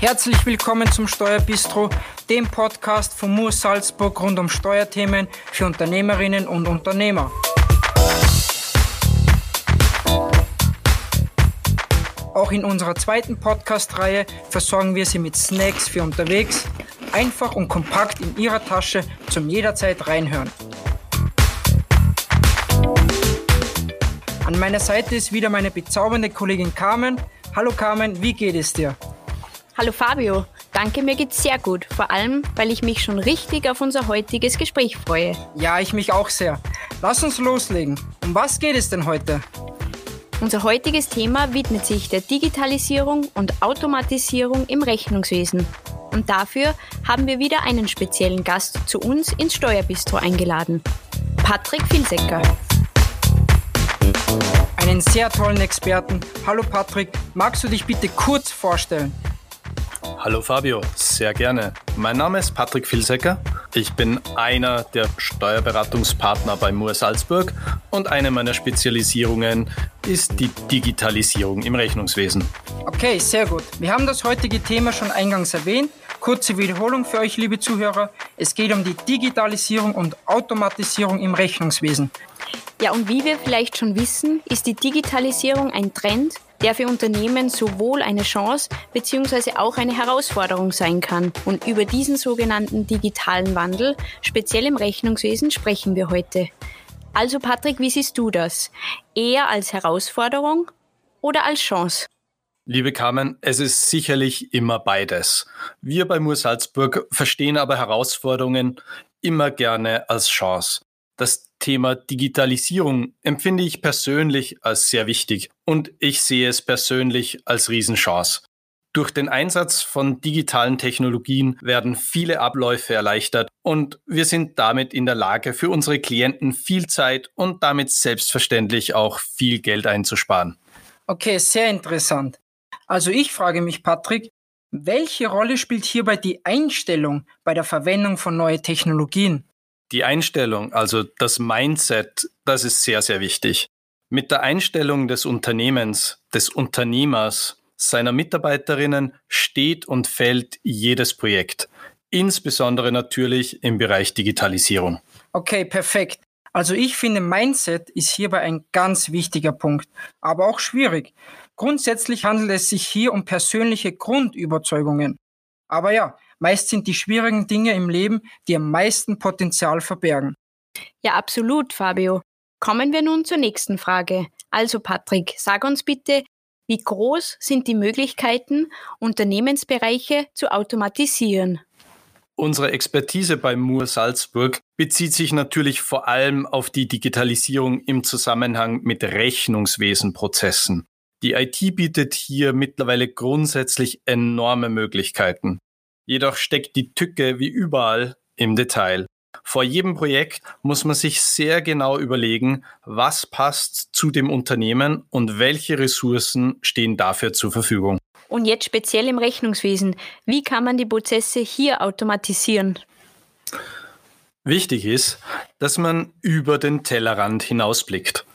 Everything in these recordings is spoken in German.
Herzlich willkommen zum Steuerbistro, dem Podcast von Mur Salzburg rund um Steuerthemen für Unternehmerinnen und Unternehmer. Auch in unserer zweiten Podcast-Reihe versorgen wir Sie mit Snacks für unterwegs, einfach und kompakt in Ihrer Tasche zum jederzeit reinhören. An meiner Seite ist wieder meine bezaubernde Kollegin Carmen. Hallo Carmen, wie geht es dir? Hallo Fabio, danke, mir geht's sehr gut. Vor allem, weil ich mich schon richtig auf unser heutiges Gespräch freue. Ja, ich mich auch sehr. Lass uns loslegen. Um was geht es denn heute? Unser heutiges Thema widmet sich der Digitalisierung und Automatisierung im Rechnungswesen. Und dafür haben wir wieder einen speziellen Gast zu uns ins Steuerbistro eingeladen. Patrick Filsecker. Einen sehr tollen Experten. Hallo Patrick, magst du dich bitte kurz vorstellen? Hallo Fabio, sehr gerne. Mein Name ist Patrick Vilsecker. Ich bin einer der Steuerberatungspartner bei Moor Salzburg und eine meiner Spezialisierungen ist die Digitalisierung im Rechnungswesen. Okay, sehr gut. Wir haben das heutige Thema schon eingangs erwähnt. Kurze Wiederholung für euch, liebe Zuhörer. Es geht um die Digitalisierung und Automatisierung im Rechnungswesen. Ja, und wie wir vielleicht schon wissen, ist die Digitalisierung ein Trend, der für Unternehmen sowohl eine Chance bzw. auch eine Herausforderung sein kann. Und über diesen sogenannten digitalen Wandel, speziell im Rechnungswesen, sprechen wir heute. Also Patrick, wie siehst du das? Eher als Herausforderung oder als Chance? Liebe Carmen, es ist sicherlich immer beides. Wir bei Mur Salzburg verstehen aber Herausforderungen immer gerne als Chance. Das Thema Digitalisierung empfinde ich persönlich als sehr wichtig und ich sehe es persönlich als Riesenchance. Durch den Einsatz von digitalen Technologien werden viele Abläufe erleichtert und wir sind damit in der Lage, für unsere Klienten viel Zeit und damit selbstverständlich auch viel Geld einzusparen. Okay, sehr interessant. Also ich frage mich, Patrick, welche Rolle spielt hierbei die Einstellung bei der Verwendung von neuen Technologien? Die Einstellung, also das Mindset, das ist sehr, sehr wichtig. Mit der Einstellung des Unternehmens, des Unternehmers, seiner Mitarbeiterinnen steht und fällt jedes Projekt. Insbesondere natürlich im Bereich Digitalisierung. Okay, perfekt. Also ich finde, Mindset ist hierbei ein ganz wichtiger Punkt, aber auch schwierig. Grundsätzlich handelt es sich hier um persönliche Grundüberzeugungen. Aber ja, Meist sind die schwierigen Dinge im Leben, die am meisten Potenzial verbergen. Ja, absolut, Fabio. Kommen wir nun zur nächsten Frage. Also Patrick, sag uns bitte, wie groß sind die Möglichkeiten, Unternehmensbereiche zu automatisieren? Unsere Expertise bei Moore Salzburg bezieht sich natürlich vor allem auf die Digitalisierung im Zusammenhang mit Rechnungswesenprozessen. Die IT bietet hier mittlerweile grundsätzlich enorme Möglichkeiten. Jedoch steckt die Tücke wie überall im Detail. Vor jedem Projekt muss man sich sehr genau überlegen, was passt zu dem Unternehmen und welche Ressourcen stehen dafür zur Verfügung. Und jetzt speziell im Rechnungswesen, wie kann man die Prozesse hier automatisieren? Wichtig ist, dass man über den Tellerrand hinausblickt.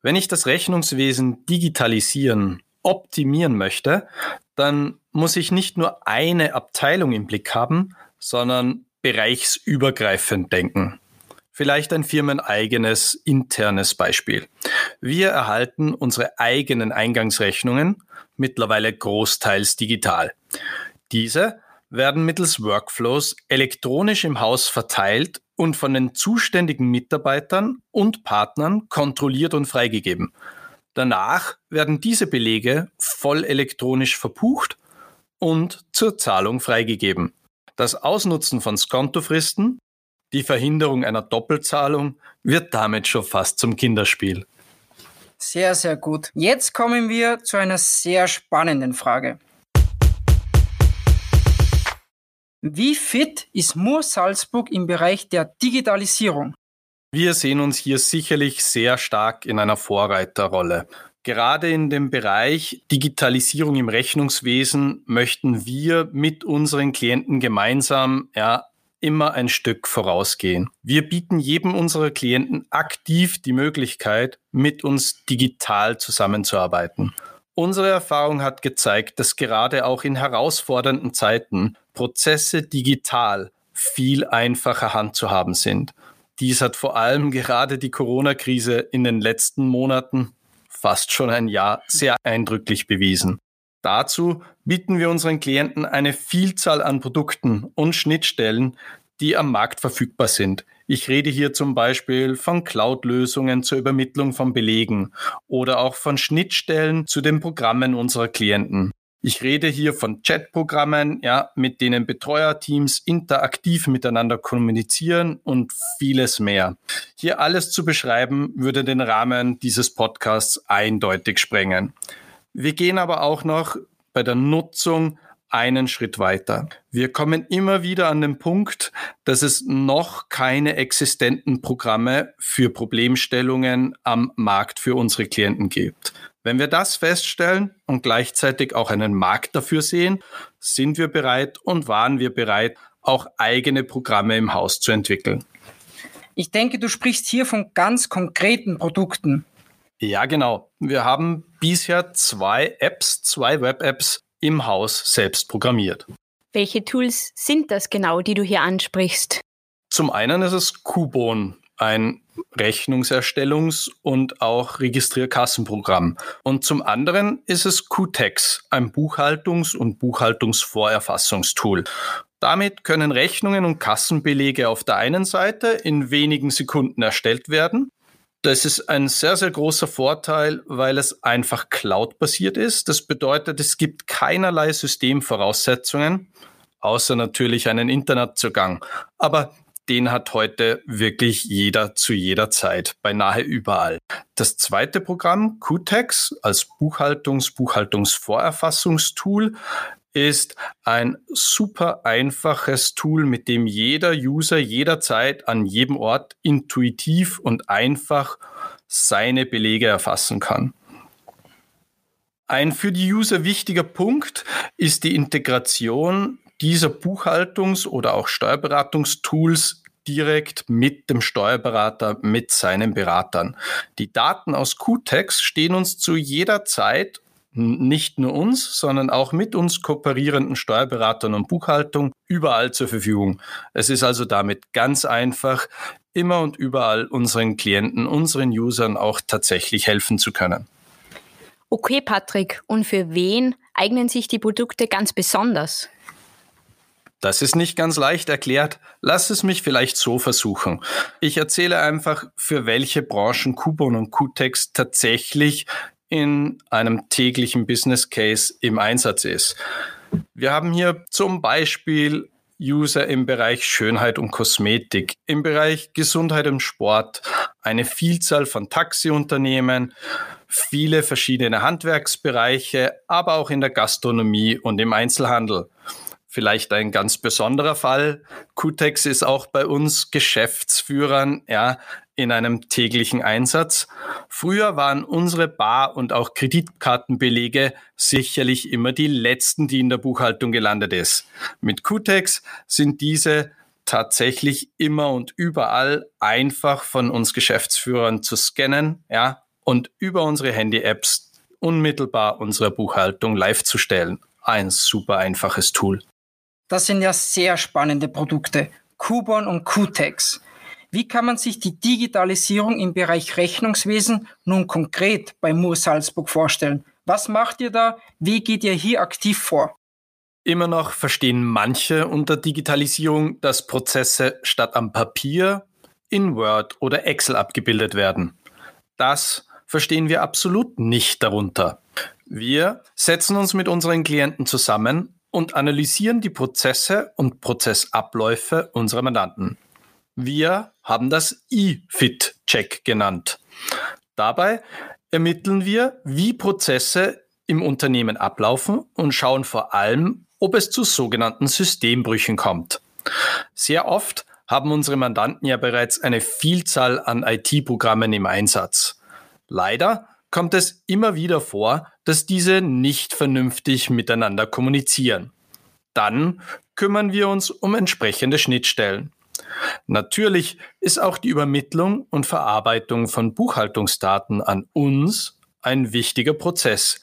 Wenn ich das Rechnungswesen digitalisieren, optimieren möchte, dann muss ich nicht nur eine Abteilung im Blick haben, sondern bereichsübergreifend denken. Vielleicht ein firmeneigenes internes Beispiel. Wir erhalten unsere eigenen Eingangsrechnungen, mittlerweile großteils digital. Diese werden mittels Workflows elektronisch im Haus verteilt und von den zuständigen Mitarbeitern und Partnern kontrolliert und freigegeben. Danach werden diese Belege voll elektronisch verbucht und zur Zahlung freigegeben. Das Ausnutzen von Skontofristen, die Verhinderung einer Doppelzahlung wird damit schon fast zum Kinderspiel. Sehr, sehr gut. Jetzt kommen wir zu einer sehr spannenden Frage. Wie fit ist Moor Salzburg im Bereich der Digitalisierung? Wir sehen uns hier sicherlich sehr stark in einer Vorreiterrolle. Gerade in dem Bereich Digitalisierung im Rechnungswesen möchten wir mit unseren Klienten gemeinsam ja, immer ein Stück vorausgehen. Wir bieten jedem unserer Klienten aktiv die Möglichkeit, mit uns digital zusammenzuarbeiten. Unsere Erfahrung hat gezeigt, dass gerade auch in herausfordernden Zeiten Prozesse digital viel einfacher handzuhaben sind. Dies hat vor allem gerade die Corona-Krise in den letzten Monaten, fast schon ein Jahr, sehr eindrücklich bewiesen. Dazu bieten wir unseren Klienten eine Vielzahl an Produkten und Schnittstellen, die am Markt verfügbar sind. Ich rede hier zum Beispiel von Cloud-Lösungen zur Übermittlung von Belegen oder auch von Schnittstellen zu den Programmen unserer Klienten. Ich rede hier von Chat-Programmen, ja, mit denen Betreuerteams interaktiv miteinander kommunizieren und vieles mehr. Hier alles zu beschreiben, würde den Rahmen dieses Podcasts eindeutig sprengen. Wir gehen aber auch noch bei der Nutzung einen Schritt weiter. Wir kommen immer wieder an den Punkt, dass es noch keine existenten Programme für Problemstellungen am Markt für unsere Klienten gibt. Wenn wir das feststellen und gleichzeitig auch einen Markt dafür sehen, sind wir bereit und waren wir bereit, auch eigene Programme im Haus zu entwickeln. Ich denke, du sprichst hier von ganz konkreten Produkten. Ja, genau. Wir haben bisher zwei Apps, zwei Web-Apps im Haus selbst programmiert. Welche Tools sind das genau, die du hier ansprichst? Zum einen ist es Kubon, ein Rechnungserstellungs- und auch Registrierkassenprogramm. Und zum anderen ist es QTEX, ein Buchhaltungs- und Buchhaltungsvorerfassungstool. Damit können Rechnungen und Kassenbelege auf der einen Seite in wenigen Sekunden erstellt werden das ist ein sehr, sehr großer Vorteil, weil es einfach Cloud-basiert ist. Das bedeutet, es gibt keinerlei Systemvoraussetzungen, außer natürlich einen Internetzugang. Aber den hat heute wirklich jeder zu jeder Zeit, beinahe überall. Das zweite Programm, QTEX, als Buchhaltungs-, Buchhaltungsvorerfassungstool, ist ein super einfaches Tool, mit dem jeder User jederzeit an jedem Ort intuitiv und einfach seine Belege erfassen kann. Ein für die User wichtiger Punkt ist die Integration dieser Buchhaltungs- oder auch Steuerberatungstools direkt mit dem Steuerberater, mit seinen Beratern. Die Daten aus QTEX stehen uns zu jeder Zeit nicht nur uns, sondern auch mit uns kooperierenden Steuerberatern und Buchhaltung überall zur Verfügung. Es ist also damit ganz einfach, immer und überall unseren Klienten, unseren Usern auch tatsächlich helfen zu können. Okay, Patrick, und für wen eignen sich die Produkte ganz besonders? Das ist nicht ganz leicht erklärt. Lass es mich vielleicht so versuchen. Ich erzähle einfach, für welche Branchen Coupon und Qtex tatsächlich in einem täglichen Business Case im Einsatz ist. Wir haben hier zum Beispiel User im Bereich Schönheit und Kosmetik, im Bereich Gesundheit und Sport, eine Vielzahl von Taxiunternehmen, viele verschiedene Handwerksbereiche, aber auch in der Gastronomie und im Einzelhandel. Vielleicht ein ganz besonderer Fall. Qtex ist auch bei uns Geschäftsführern, ja, in einem täglichen Einsatz. Früher waren unsere Bar- und auch Kreditkartenbelege sicherlich immer die letzten, die in der Buchhaltung gelandet ist. Mit QTEX sind diese tatsächlich immer und überall einfach von uns Geschäftsführern zu scannen, ja, und über unsere Handy-Apps unmittelbar unsere Buchhaltung live zu stellen. Ein super einfaches Tool. Das sind ja sehr spannende Produkte. Kubon und QTEX. Wie kann man sich die Digitalisierung im Bereich Rechnungswesen nun konkret bei Mur Salzburg vorstellen? Was macht ihr da? Wie geht ihr hier aktiv vor? Immer noch verstehen manche unter Digitalisierung, dass Prozesse statt am Papier in Word oder Excel abgebildet werden. Das verstehen wir absolut nicht darunter. Wir setzen uns mit unseren Klienten zusammen und analysieren die Prozesse und Prozessabläufe unserer Mandanten. Wir haben das E-Fit-Check genannt. Dabei ermitteln wir, wie Prozesse im Unternehmen ablaufen und schauen vor allem, ob es zu sogenannten Systembrüchen kommt. Sehr oft haben unsere Mandanten ja bereits eine Vielzahl an IT-Programmen im Einsatz. Leider kommt es immer wieder vor, dass diese nicht vernünftig miteinander kommunizieren. Dann kümmern wir uns um entsprechende Schnittstellen. Natürlich ist auch die Übermittlung und Verarbeitung von Buchhaltungsdaten an uns ein wichtiger Prozess.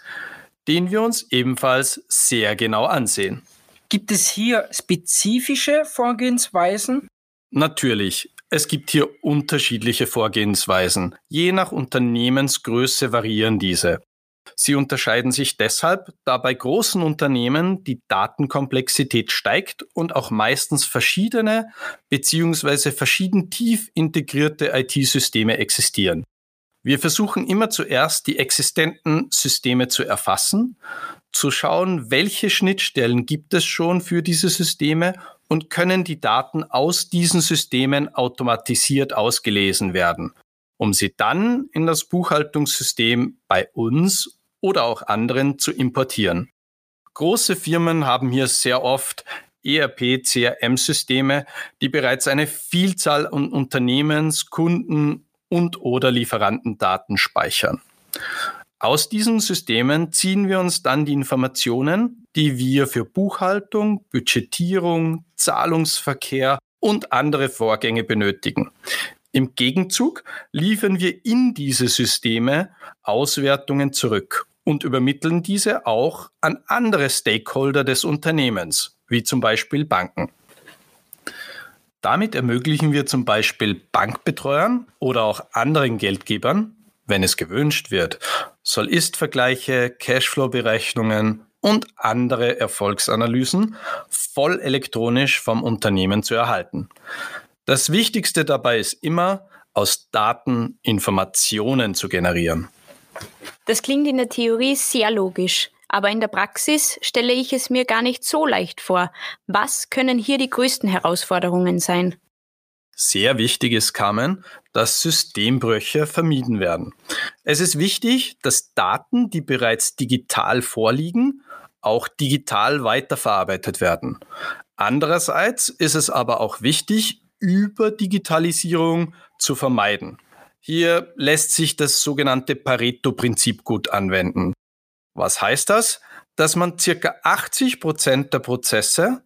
den wir uns ebenfalls sehr genau ansehen. Gibt es hier spezifische Vorgehensweisen? Natürlich. Es gibt hier unterschiedliche Vorgehensweisen. Je nach Unternehmensgröße variieren diese. Sie unterscheiden sich deshalb, da bei großen Unternehmen die Datenkomplexität steigt und auch meistens verschiedene bzw. verschieden tief integrierte IT-Systeme existieren. Wir versuchen immer zuerst die existenten Systeme zu erfassen, zu schauen, welche Schnittstellen gibt es schon für diese Systeme und können die Daten aus diesen Systemen automatisiert ausgelesen werden, um sie dann in das Buchhaltungssystem bei uns oder auch anderen zu importieren. Große Firmen haben hier sehr oft ERP-CRM-Systeme, die bereits eine Vielzahl an Unternehmens-, Kunden- und oder Lieferantendaten speichern. Aus diesen Systemen ziehen wir uns dann die Informationen, die wir für Buchhaltung, Budgetierung, Zahlungsverkehr und andere Vorgänge benötigen. Im Gegenzug liefern wir in diese Systeme Auswertungen zurück und übermitteln diese auch an andere Stakeholder des Unternehmens, wie zum Beispiel Banken. Damit ermöglichen wir zum Beispiel Bankbetreuern oder auch anderen Geldgebern, wenn es gewünscht wird, Soll-Ist-Vergleiche, Cashflow-Berechnungen und andere Erfolgsanalysen voll elektronisch vom Unternehmen zu erhalten. Das Wichtigste dabei ist immer, aus Daten Informationen zu generieren. Das klingt in der Theorie sehr logisch. Aber in der Praxis stelle ich es mir gar nicht so leicht vor. Was können hier die größten Herausforderungen sein? Sehr wichtig ist, Carmen, dass Systembrüche vermieden werden. Es ist wichtig, dass Daten, die bereits digital vorliegen, auch digital weiterverarbeitet werden. Andererseits ist es aber auch wichtig, Überdigitalisierung zu vermeiden. Hier lässt sich das sogenannte Pareto-Prinzip gut anwenden. Was heißt das? Dass man circa 80 Prozent der Prozesse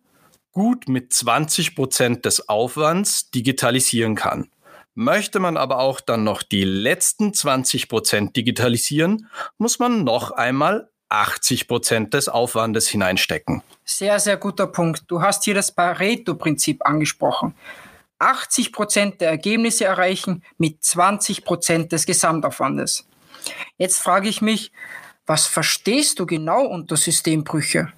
gut mit 20 Prozent des Aufwands digitalisieren kann. Möchte man aber auch dann noch die letzten 20 Prozent digitalisieren, muss man noch einmal 80 Prozent des Aufwandes hineinstecken. Sehr, sehr guter Punkt. Du hast hier das Pareto-Prinzip angesprochen. 80 Prozent der Ergebnisse erreichen mit 20 Prozent des Gesamtaufwandes. Jetzt frage ich mich, was verstehst du genau unter Systembrüche?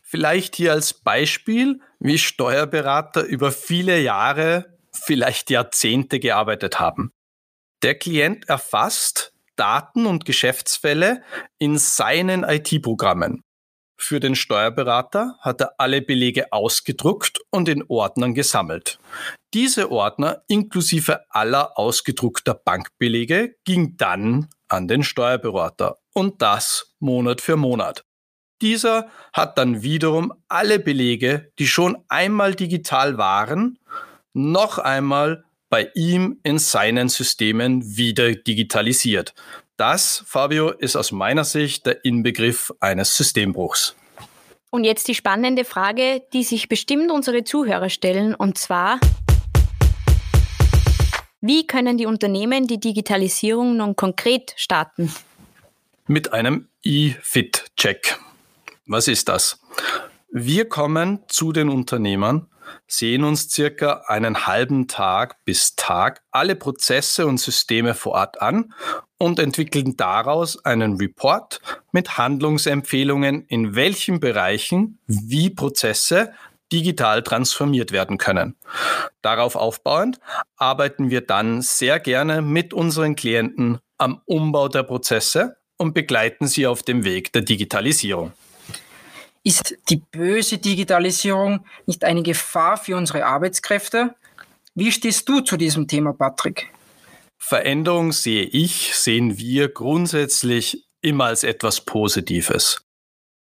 Vielleicht hier als Beispiel, wie Steuerberater über viele Jahre, vielleicht Jahrzehnte gearbeitet haben. Der Klient erfasst Daten und Geschäftsfälle in seinen IT-Programmen. Für den Steuerberater hat er alle Belege ausgedruckt und in Ordnern gesammelt. Diese Ordner inklusive aller ausgedruckter Bankbelege ging dann an den Steuerberater und das Monat für Monat. Dieser hat dann wiederum alle Belege, die schon einmal digital waren, noch einmal bei ihm in seinen Systemen wieder digitalisiert. Das, Fabio, ist aus meiner Sicht der Inbegriff eines Systembruchs. Und jetzt die spannende Frage, die sich bestimmt unsere Zuhörer stellen, und zwar, wie können die Unternehmen die Digitalisierung nun konkret starten? Mit einem E-Fit-Check. Was ist das? Wir kommen zu den Unternehmern, sehen uns circa einen halben Tag bis Tag alle Prozesse und Systeme vor Ort an und entwickeln daraus einen Report mit Handlungsempfehlungen, in welchen Bereichen wie Prozesse digital transformiert werden können. Darauf aufbauend arbeiten wir dann sehr gerne mit unseren Klienten am Umbau der Prozesse und begleiten sie auf dem Weg der Digitalisierung. Ist die böse Digitalisierung nicht eine Gefahr für unsere Arbeitskräfte? Wie stehst du zu diesem Thema, Patrick? Veränderung sehe ich, sehen wir grundsätzlich immer als etwas Positives.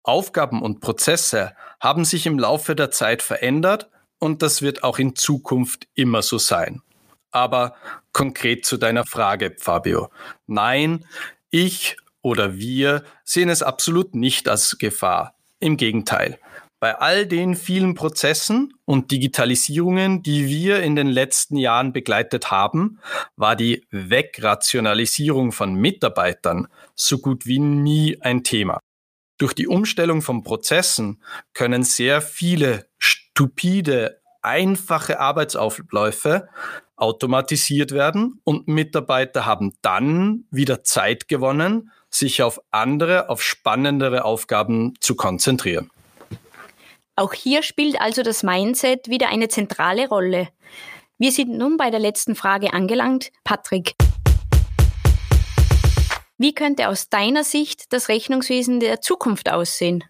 Aufgaben und Prozesse haben sich im Laufe der Zeit verändert und das wird auch in Zukunft immer so sein. Aber konkret zu deiner Frage, Fabio. Nein, ich oder wir sehen es absolut nicht als Gefahr. Im Gegenteil. Bei all den vielen Prozessen und Digitalisierungen, die wir in den letzten Jahren begleitet haben, war die Wegrationalisierung von Mitarbeitern so gut wie nie ein Thema. Durch die Umstellung von Prozessen können sehr viele stupide, einfache Arbeitsaufläufe automatisiert werden und Mitarbeiter haben dann wieder Zeit gewonnen, sich auf andere, auf spannendere Aufgaben zu konzentrieren. Auch hier spielt also das Mindset wieder eine zentrale Rolle. Wir sind nun bei der letzten Frage angelangt. Patrick, wie könnte aus deiner Sicht das Rechnungswesen der Zukunft aussehen?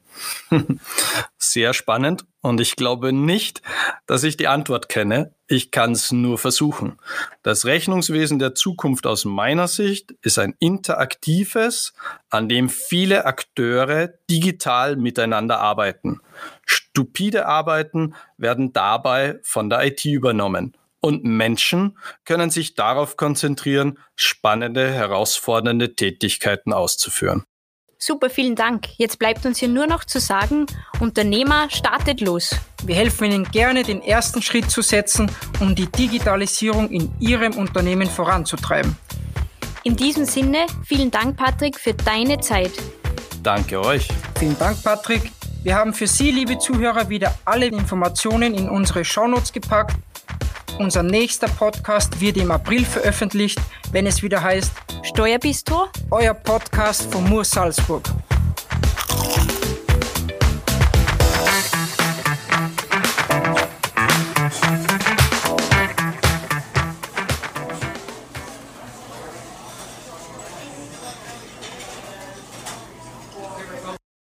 Sehr spannend und ich glaube nicht, dass ich die Antwort kenne. Ich kann es nur versuchen. Das Rechnungswesen der Zukunft aus meiner Sicht ist ein interaktives, an dem viele Akteure digital miteinander arbeiten. Stupide Arbeiten werden dabei von der IT übernommen und Menschen können sich darauf konzentrieren, spannende, herausfordernde Tätigkeiten auszuführen. Super, vielen Dank. Jetzt bleibt uns hier nur noch zu sagen, Unternehmer startet los. Wir helfen Ihnen gerne, den ersten Schritt zu setzen, um die Digitalisierung in Ihrem Unternehmen voranzutreiben. In diesem Sinne, vielen Dank, Patrick, für deine Zeit. Danke euch. Vielen Dank, Patrick. Wir haben für Sie, liebe Zuhörer, wieder alle Informationen in unsere Shownotes gepackt unser nächster Podcast wird im April veröffentlicht, wenn es wieder heißt Steuerbistro, euer Podcast von Mur Salzburg.